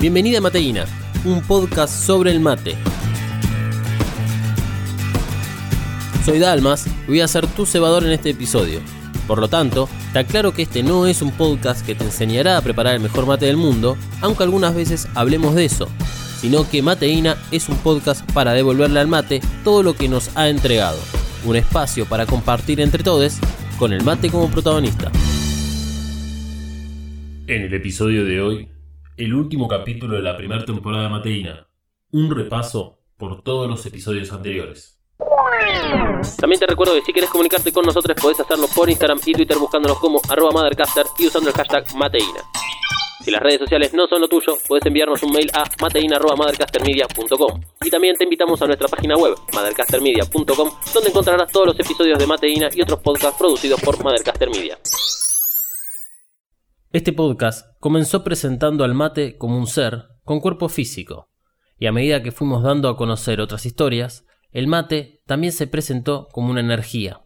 Bienvenida a Mateína, un podcast sobre el mate. Soy Dalmas y voy a ser tu cebador en este episodio. Por lo tanto, te aclaro que este no es un podcast que te enseñará a preparar el mejor mate del mundo, aunque algunas veces hablemos de eso, sino que Mateína es un podcast para devolverle al mate todo lo que nos ha entregado, un espacio para compartir entre todos con el mate como protagonista. En el episodio de hoy, el último capítulo de la primera temporada de Mateína, un repaso por todos los episodios anteriores. También te recuerdo que si quieres comunicarte con nosotros podés hacerlo por Instagram y Twitter buscándonos como arroba Mothercaster y usando el hashtag Mateína. Si las redes sociales no son lo tuyo, puedes enviarnos un mail a mateina.mothercastermedia.com Y también te invitamos a nuestra página web, mothercastermedia.com, donde encontrarás todos los episodios de Mateina y otros podcasts producidos por Mothercaster Media. Este podcast comenzó presentando al mate como un ser con cuerpo físico, y a medida que fuimos dando a conocer otras historias, el mate también se presentó como una energía.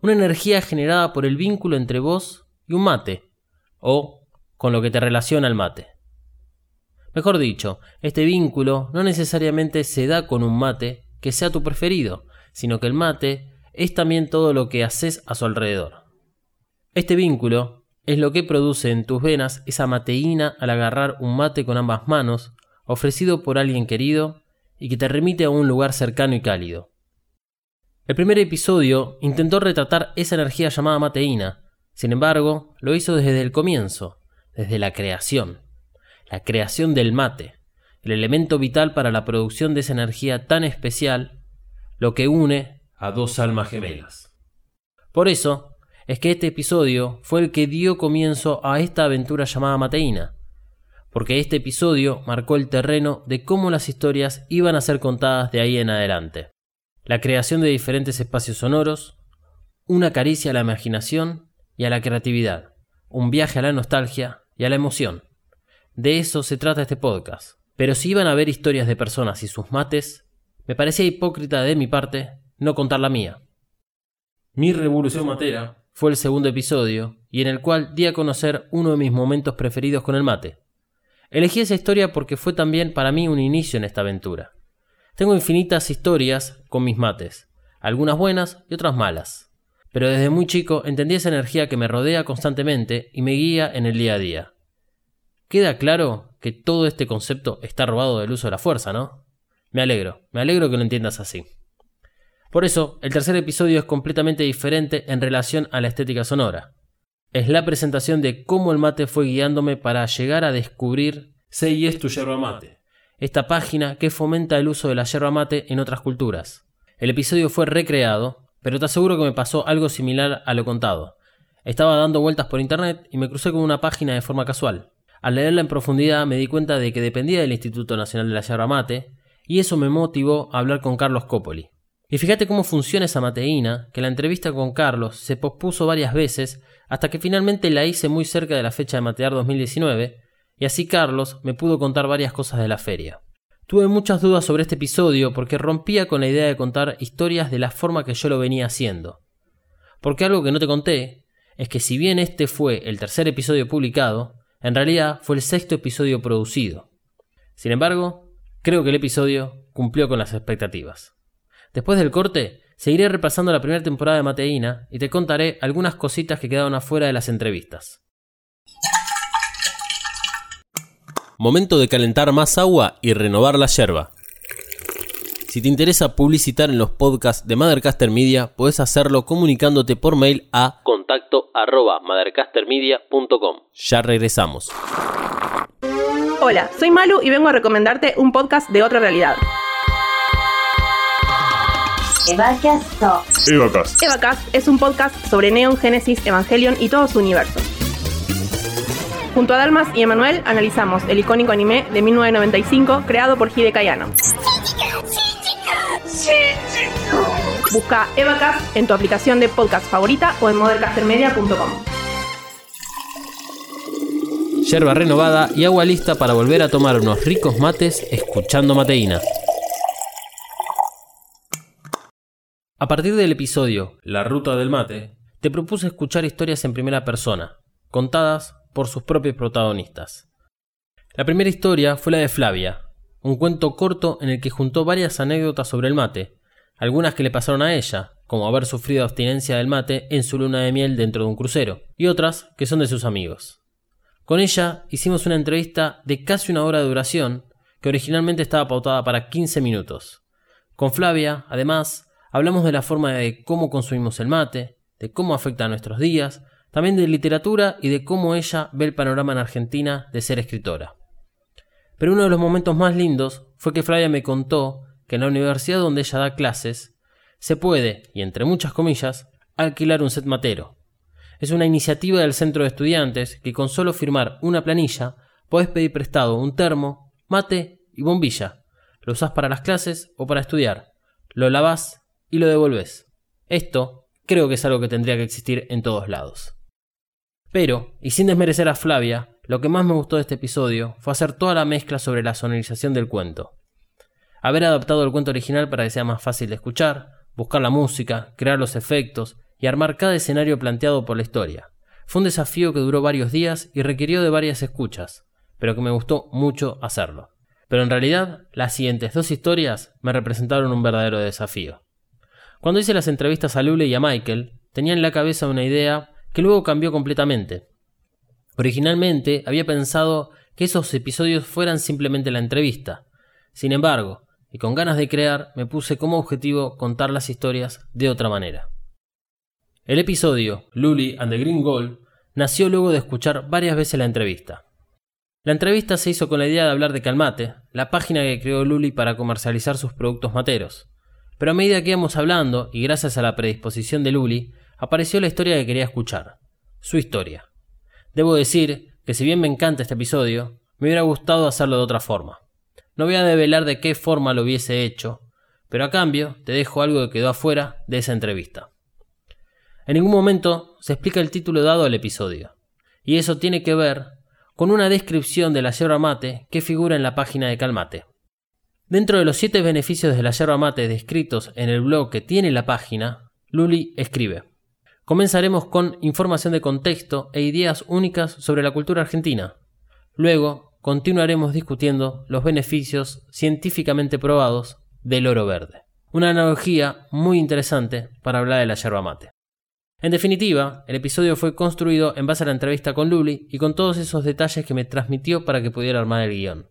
Una energía generada por el vínculo entre vos y un mate, o con lo que te relaciona al mate. Mejor dicho, este vínculo no necesariamente se da con un mate que sea tu preferido, sino que el mate es también todo lo que haces a su alrededor. Este vínculo es lo que produce en tus venas esa mateína al agarrar un mate con ambas manos, ofrecido por alguien querido y que te remite a un lugar cercano y cálido. El primer episodio intentó retratar esa energía llamada mateína, sin embargo, lo hizo desde el comienzo, desde la creación, la creación del mate, el elemento vital para la producción de esa energía tan especial, lo que une a dos almas gemelas. Por eso es que este episodio fue el que dio comienzo a esta aventura llamada Mateína, porque este episodio marcó el terreno de cómo las historias iban a ser contadas de ahí en adelante. La creación de diferentes espacios sonoros, una caricia a la imaginación y a la creatividad, un viaje a la nostalgia y a la emoción. De eso se trata este podcast. Pero si iban a ver historias de personas y sus mates, me parecía hipócrita de mi parte no contar la mía. Mi revolución matera fue el segundo episodio y en el cual di a conocer uno de mis momentos preferidos con el mate. Elegí esa historia porque fue también para mí un inicio en esta aventura. Tengo infinitas historias con mis mates, algunas buenas y otras malas pero desde muy chico entendí esa energía que me rodea constantemente y me guía en el día a día. Queda claro que todo este concepto está robado del uso de la fuerza, ¿no? Me alegro, me alegro que lo entiendas así. Por eso, el tercer episodio es completamente diferente en relación a la estética sonora. Es la presentación de cómo el mate fue guiándome para llegar a descubrir es tu yerba mate, esta página que fomenta el uso de la yerba mate en otras culturas. El episodio fue recreado pero te aseguro que me pasó algo similar a lo contado. Estaba dando vueltas por internet y me crucé con una página de forma casual. Al leerla en profundidad me di cuenta de que dependía del Instituto Nacional de la Yerba Mate, y eso me motivó a hablar con Carlos Copoli. Y fíjate cómo funciona esa mateína, que la entrevista con Carlos se pospuso varias veces hasta que finalmente la hice muy cerca de la fecha de Matear 2019, y así Carlos me pudo contar varias cosas de la feria. Tuve muchas dudas sobre este episodio porque rompía con la idea de contar historias de la forma que yo lo venía haciendo. Porque algo que no te conté es que si bien este fue el tercer episodio publicado, en realidad fue el sexto episodio producido. Sin embargo, creo que el episodio cumplió con las expectativas. Después del corte, seguiré repasando la primera temporada de Mateína y te contaré algunas cositas que quedaron afuera de las entrevistas. Momento de calentar más agua y renovar la yerba. Si te interesa publicitar en los podcasts de Mothercaster Media, puedes hacerlo comunicándote por mail a contacto arroba Ya regresamos. Hola, soy Malu y vengo a recomendarte un podcast de otra realidad. Evacast. Evacast. Evacast es un podcast sobre Neon, Genesis, Evangelion y todo su universo. Junto a Dalmas y Emanuel analizamos el icónico anime de 1995 creado por Hide Kayano. Busca Evacast en tu aplicación de podcast favorita o en modercastermedia.com. Yerba renovada y agua lista para volver a tomar unos ricos mates escuchando mateína. A partir del episodio La ruta del mate, te propuse escuchar historias en primera persona, contadas por sus propios protagonistas. La primera historia fue la de Flavia, un cuento corto en el que juntó varias anécdotas sobre el mate, algunas que le pasaron a ella, como haber sufrido abstinencia del mate en su luna de miel dentro de un crucero, y otras que son de sus amigos. Con ella hicimos una entrevista de casi una hora de duración, que originalmente estaba pautada para 15 minutos. Con Flavia, además, hablamos de la forma de cómo consumimos el mate, de cómo afecta a nuestros días, también de literatura y de cómo ella ve el panorama en Argentina de ser escritora. Pero uno de los momentos más lindos fue que Flavia me contó que en la universidad donde ella da clases se puede, y entre muchas comillas, alquilar un set matero. Es una iniciativa del centro de estudiantes que con solo firmar una planilla podés pedir prestado un termo, mate y bombilla. Lo usás para las clases o para estudiar. Lo lavás y lo devolvés. Esto creo que es algo que tendría que existir en todos lados. Pero, y sin desmerecer a Flavia, lo que más me gustó de este episodio fue hacer toda la mezcla sobre la sonorización del cuento. Haber adaptado el cuento original para que sea más fácil de escuchar, buscar la música, crear los efectos y armar cada escenario planteado por la historia. Fue un desafío que duró varios días y requirió de varias escuchas, pero que me gustó mucho hacerlo. Pero en realidad, las siguientes dos historias me representaron un verdadero desafío. Cuando hice las entrevistas a Lule y a Michael, tenía en la cabeza una idea que luego cambió completamente. Originalmente había pensado que esos episodios fueran simplemente la entrevista. Sin embargo, y con ganas de crear, me puse como objetivo contar las historias de otra manera. El episodio Luli and the Green Gold nació luego de escuchar varias veces la entrevista. La entrevista se hizo con la idea de hablar de Calmate, la página que creó Luli para comercializar sus productos materos. Pero a medida que íbamos hablando, y gracias a la predisposición de Luli, apareció la historia que quería escuchar, su historia. Debo decir que si bien me encanta este episodio, me hubiera gustado hacerlo de otra forma. No voy a develar de qué forma lo hubiese hecho, pero a cambio te dejo algo que quedó afuera de esa entrevista. En ningún momento se explica el título dado al episodio, y eso tiene que ver con una descripción de la yerba mate que figura en la página de Calmate. Dentro de los siete beneficios de la yerba mate descritos en el blog que tiene la página, Luli escribe Comenzaremos con información de contexto e ideas únicas sobre la cultura argentina. Luego, continuaremos discutiendo los beneficios científicamente probados del oro verde. Una analogía muy interesante para hablar de la yerba mate. En definitiva, el episodio fue construido en base a la entrevista con Luli y con todos esos detalles que me transmitió para que pudiera armar el guion.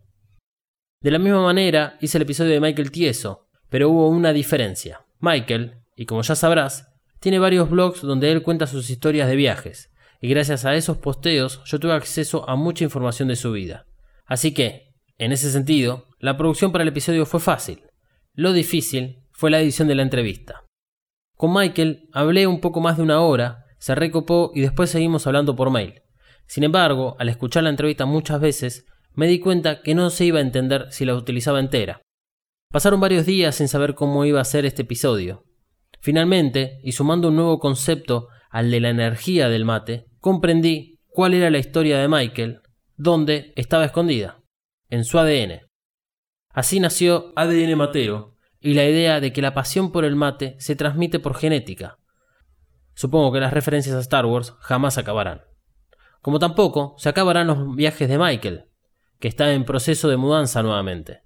De la misma manera hice el episodio de Michael Tieso, pero hubo una diferencia. Michael, y como ya sabrás, tiene varios blogs donde él cuenta sus historias de viajes, y gracias a esos posteos yo tuve acceso a mucha información de su vida. Así que, en ese sentido, la producción para el episodio fue fácil. Lo difícil fue la edición de la entrevista. Con Michael hablé un poco más de una hora, se recopó y después seguimos hablando por mail. Sin embargo, al escuchar la entrevista muchas veces, me di cuenta que no se iba a entender si la utilizaba entera. Pasaron varios días sin saber cómo iba a ser este episodio, Finalmente, y sumando un nuevo concepto al de la energía del mate, comprendí cuál era la historia de Michael, dónde estaba escondida, en su ADN. Así nació ADN Mateo y la idea de que la pasión por el mate se transmite por genética. Supongo que las referencias a Star Wars jamás acabarán. Como tampoco se acabarán los viajes de Michael, que está en proceso de mudanza nuevamente.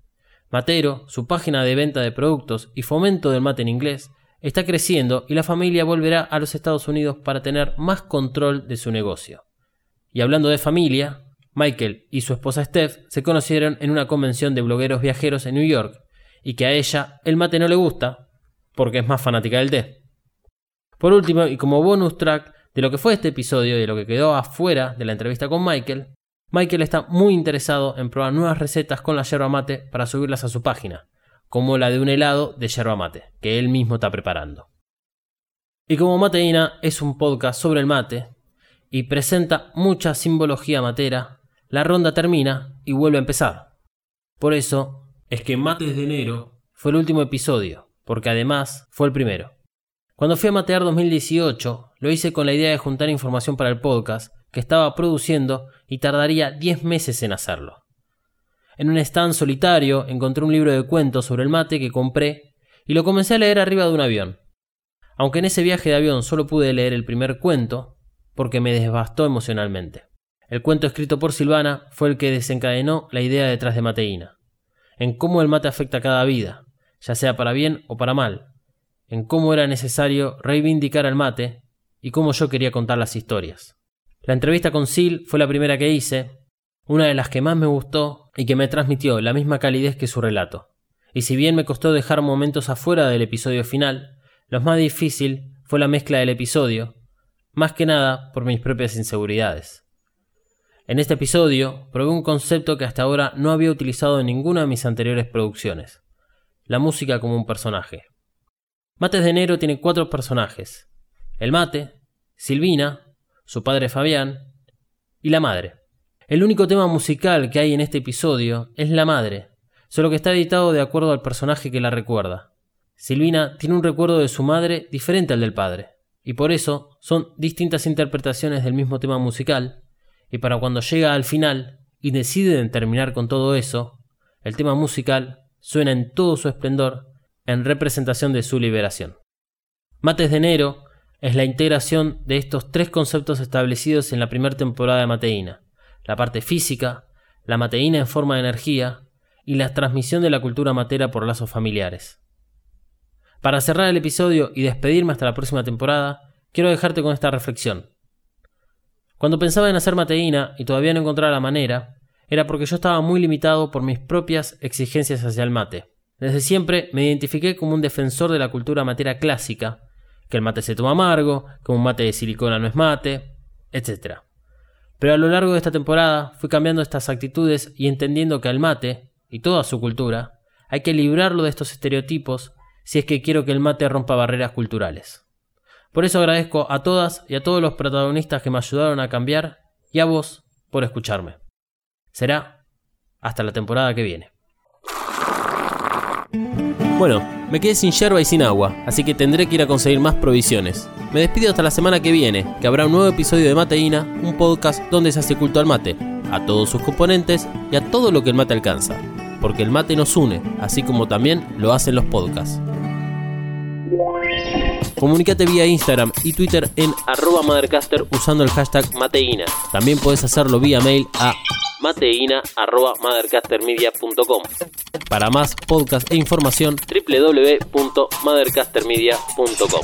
Matero, su página de venta de productos y fomento del mate en inglés, está creciendo y la familia volverá a los Estados Unidos para tener más control de su negocio. Y hablando de familia, Michael y su esposa Steph se conocieron en una convención de blogueros viajeros en New York y que a ella el mate no le gusta porque es más fanática del té. Por último, y como bonus track de lo que fue este episodio y de lo que quedó afuera de la entrevista con Michael, Michael está muy interesado en probar nuevas recetas con la yerba mate para subirlas a su página como la de un helado de yerba mate, que él mismo está preparando. Y como Mateína es un podcast sobre el mate y presenta mucha simbología matera, la ronda termina y vuelve a empezar. Por eso es que Mates de enero fue el último episodio, porque además fue el primero. Cuando fui a Matear 2018, lo hice con la idea de juntar información para el podcast que estaba produciendo y tardaría 10 meses en hacerlo. En un stand solitario encontré un libro de cuentos sobre el mate que compré y lo comencé a leer arriba de un avión. Aunque en ese viaje de avión solo pude leer el primer cuento, porque me desbastó emocionalmente. El cuento escrito por Silvana fue el que desencadenó la idea detrás de Mateína, en cómo el mate afecta a cada vida, ya sea para bien o para mal, en cómo era necesario reivindicar al mate y cómo yo quería contar las historias. La entrevista con Sil fue la primera que hice, una de las que más me gustó y que me transmitió la misma calidez que su relato. Y si bien me costó dejar momentos afuera del episodio final, lo más difícil fue la mezcla del episodio, más que nada por mis propias inseguridades. En este episodio probé un concepto que hasta ahora no había utilizado en ninguna de mis anteriores producciones, la música como un personaje. Mates de Enero tiene cuatro personajes, el mate, Silvina, su padre Fabián y la madre. El único tema musical que hay en este episodio es la madre, solo que está editado de acuerdo al personaje que la recuerda. Silvina tiene un recuerdo de su madre diferente al del padre, y por eso son distintas interpretaciones del mismo tema musical, y para cuando llega al final y deciden terminar con todo eso, el tema musical suena en todo su esplendor en representación de su liberación. Mates de enero es la integración de estos tres conceptos establecidos en la primera temporada de Mateína, la parte física, la mateína en forma de energía y la transmisión de la cultura matera por lazos familiares. Para cerrar el episodio y despedirme hasta la próxima temporada, quiero dejarte con esta reflexión. Cuando pensaba en hacer mateína y todavía no encontraba la manera, era porque yo estaba muy limitado por mis propias exigencias hacia el mate. Desde siempre me identifiqué como un defensor de la cultura matera clásica, que el mate se toma amargo, que un mate de silicona no es mate, etc. Pero a lo largo de esta temporada fui cambiando estas actitudes y entendiendo que al mate, y toda su cultura, hay que librarlo de estos estereotipos si es que quiero que el mate rompa barreras culturales. Por eso agradezco a todas y a todos los protagonistas que me ayudaron a cambiar y a vos por escucharme. Será hasta la temporada que viene. Bueno, me quedé sin yerba y sin agua, así que tendré que ir a conseguir más provisiones. Me despido hasta la semana que viene, que habrá un nuevo episodio de Mateína, un podcast donde se hace culto al mate, a todos sus componentes y a todo lo que el mate alcanza. Porque el mate nos une, así como también lo hacen los podcasts. Comunicate vía Instagram y Twitter en arroba Mothercaster usando el hashtag Mateína. También puedes hacerlo vía mail a mateína.mothercastermedia.com. Para más podcast e información, www.mothercastermedia.com.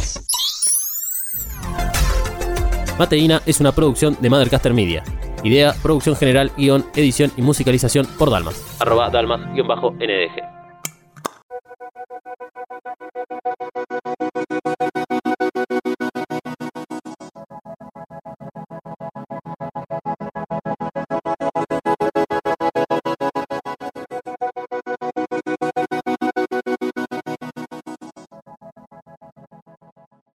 Mateína es una producción de Mothercaster Media. Idea, producción general, guion, edición y musicalización por Dalmas. Arroba Dalmas-NDG.